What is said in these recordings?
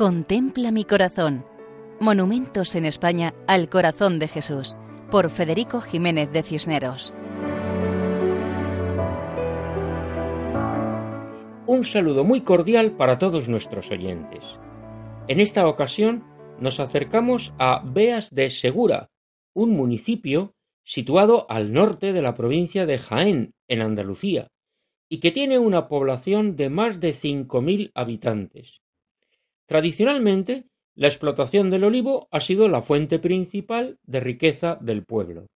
Contempla mi corazón. Monumentos en España al corazón de Jesús, por Federico Jiménez de Cisneros. Un saludo muy cordial para todos nuestros oyentes. En esta ocasión nos acercamos a Beas de Segura, un municipio situado al norte de la provincia de Jaén, en Andalucía, y que tiene una población de más de 5.000 habitantes. Tradicionalmente, la explotación del olivo ha sido la fuente principal de riqueza del pueblo.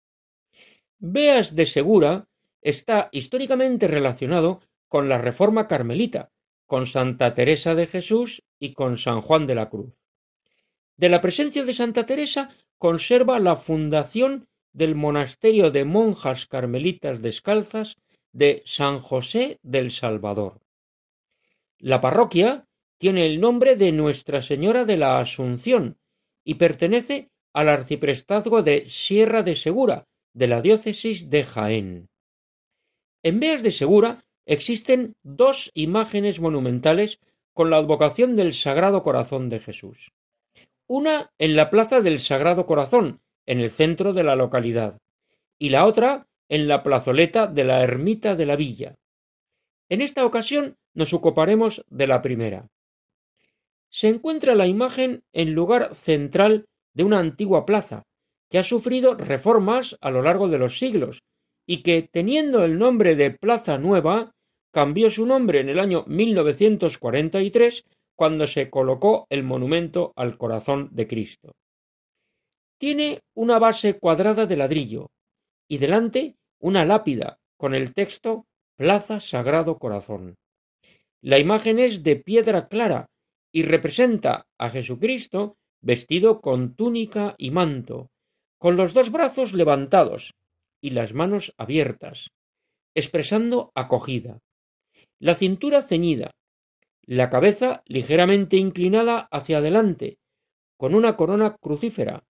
Beas de Segura está históricamente relacionado con la Reforma Carmelita, con Santa Teresa de Jesús y con San Juan de la Cruz. De la presencia de Santa Teresa conserva la fundación del monasterio de monjas carmelitas descalzas de San José del Salvador. La parroquia tiene el nombre de Nuestra Señora de la Asunción y pertenece al arciprestazgo de Sierra de Segura, de la diócesis de Jaén. En Beas de Segura existen dos imágenes monumentales con la advocación del Sagrado Corazón de Jesús. Una en la Plaza del Sagrado Corazón, en el centro de la localidad, y la otra en la plazoleta de la ermita de la villa. En esta ocasión nos ocuparemos de la primera se encuentra la imagen en lugar central de una antigua plaza, que ha sufrido reformas a lo largo de los siglos, y que, teniendo el nombre de Plaza Nueva, cambió su nombre en el año 1943, cuando se colocó el monumento al corazón de Cristo. Tiene una base cuadrada de ladrillo, y delante una lápida con el texto Plaza Sagrado Corazón. La imagen es de piedra clara, y representa a Jesucristo vestido con túnica y manto, con los dos brazos levantados y las manos abiertas, expresando acogida, la cintura ceñida, la cabeza ligeramente inclinada hacia adelante, con una corona crucífera,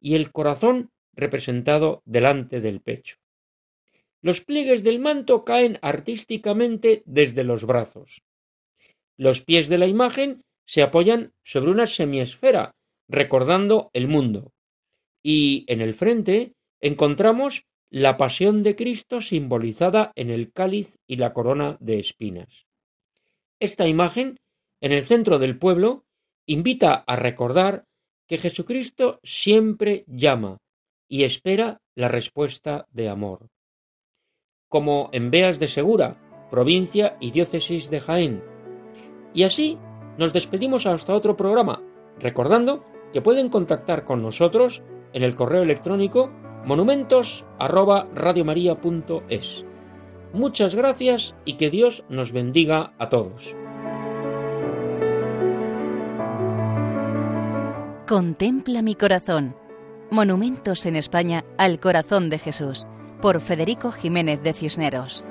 y el corazón representado delante del pecho. Los pliegues del manto caen artísticamente desde los brazos. Los pies de la imagen se apoyan sobre una semiesfera, recordando el mundo. Y en el frente encontramos la pasión de Cristo simbolizada en el cáliz y la corona de espinas. Esta imagen, en el centro del pueblo, invita a recordar que Jesucristo siempre llama y espera la respuesta de amor. Como en Beas de Segura, provincia y diócesis de Jaén. Y así nos despedimos hasta otro programa, recordando que pueden contactar con nosotros en el correo electrónico monumentos@radiomaria.es. Muchas gracias y que Dios nos bendiga a todos. Contempla mi corazón. Monumentos en España al corazón de Jesús por Federico Jiménez de Cisneros.